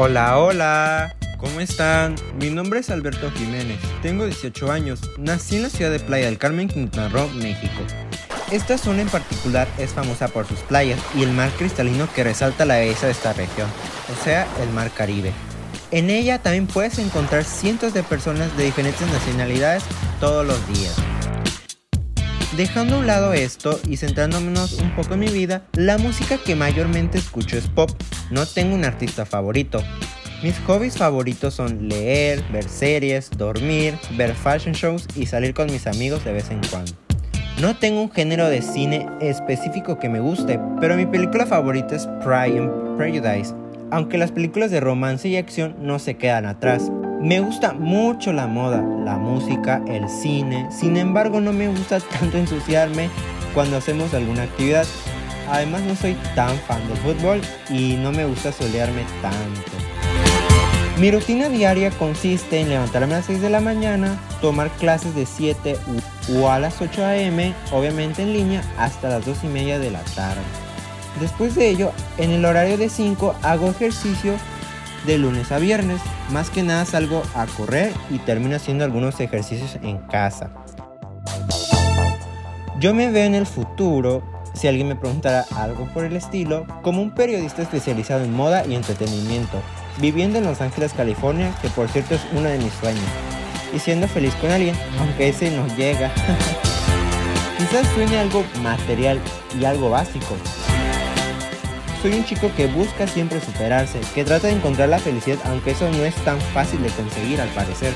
Hola, hola. ¿Cómo están? Mi nombre es Alberto Jiménez, tengo 18 años, nací en la ciudad de Playa del Carmen, Quintana Roo, México. Esta zona en particular es famosa por sus playas y el mar cristalino que resalta la belleza de esta región, o sea, el mar Caribe. En ella también puedes encontrar cientos de personas de diferentes nacionalidades todos los días. Dejando a un lado esto y centrándonos un poco en mi vida, la música que mayormente escucho es pop. No tengo un artista favorito. Mis hobbies favoritos son leer, ver series, dormir, ver fashion shows y salir con mis amigos de vez en cuando. No tengo un género de cine específico que me guste, pero mi película favorita es Pride and Prejudice, aunque las películas de romance y acción no se quedan atrás. Me gusta mucho la moda, la música, el cine, sin embargo no me gusta tanto ensuciarme cuando hacemos alguna actividad. Además no soy tan fan del fútbol y no me gusta solearme tanto. Mi rutina diaria consiste en levantarme a las 6 de la mañana, tomar clases de 7 o a las 8 am, obviamente en línea, hasta las 2 y media de la tarde. Después de ello, en el horario de 5 hago ejercicio de lunes a viernes. Más que nada salgo a correr y termino haciendo algunos ejercicios en casa. Yo me veo en el futuro, si alguien me preguntara algo por el estilo, como un periodista especializado en moda y entretenimiento, viviendo en Los Ángeles, California, que por cierto es uno de mis sueños, y siendo feliz con alguien, aunque ese no llega. Quizás sueñe algo material y algo básico. Soy un chico que busca siempre superarse, que trata de encontrar la felicidad, aunque eso no es tan fácil de conseguir al parecer.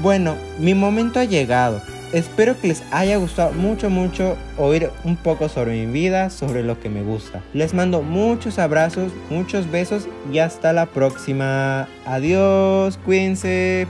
Bueno, mi momento ha llegado. Espero que les haya gustado mucho, mucho oír un poco sobre mi vida, sobre lo que me gusta. Les mando muchos abrazos, muchos besos y hasta la próxima. Adiós, cuídense.